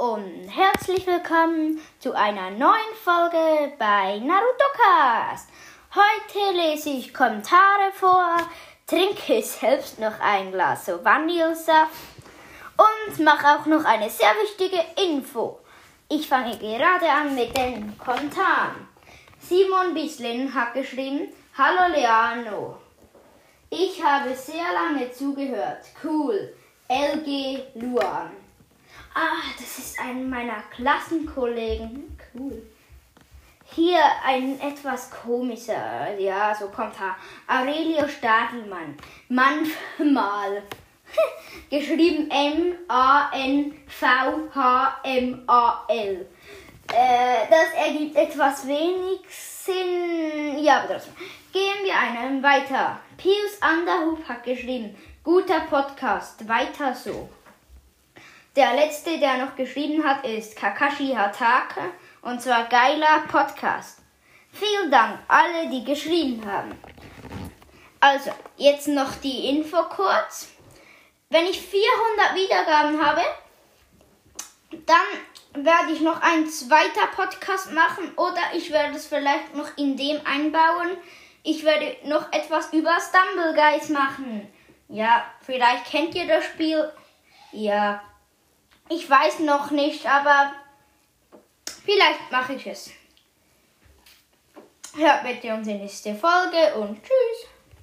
und herzlich willkommen zu einer neuen Folge bei Naruto Cast. Heute lese ich Kommentare vor, trinke selbst noch ein Glas Vanillesaft und mache auch noch eine sehr wichtige Info. Ich fange gerade an mit den Kommentaren. Simon Bislin hat geschrieben, Hallo Leano. Ich habe sehr lange zugehört. Cool. LG Luan. Ah, das ist ein meiner Klassenkollegen. Cool. Hier ein etwas komischer, ja, so kommt er. Aurelio Stadelmann. Manchmal. Geschrieben M-A-N-V-H-M-A-L. Äh, das ergibt etwas wenig Sinn. Ja, aber trotzdem. Gehen wir einen weiter. Pius Underhoop hat geschrieben, guter Podcast, weiter so. Der letzte, der noch geschrieben hat, ist Kakashi Hatake und zwar geiler Podcast. Vielen Dank alle, die geschrieben haben. Also, jetzt noch die Info kurz. Wenn ich 400 Wiedergaben habe, dann werde ich noch ein zweiter Podcast machen oder ich werde es vielleicht noch in dem einbauen. Ich werde noch etwas über Stumble Guys machen. Ja, vielleicht kennt ihr das Spiel. Ja, ich weiß noch nicht, aber vielleicht mache ich es. Hört bitte unsere nächste Folge und tschüss.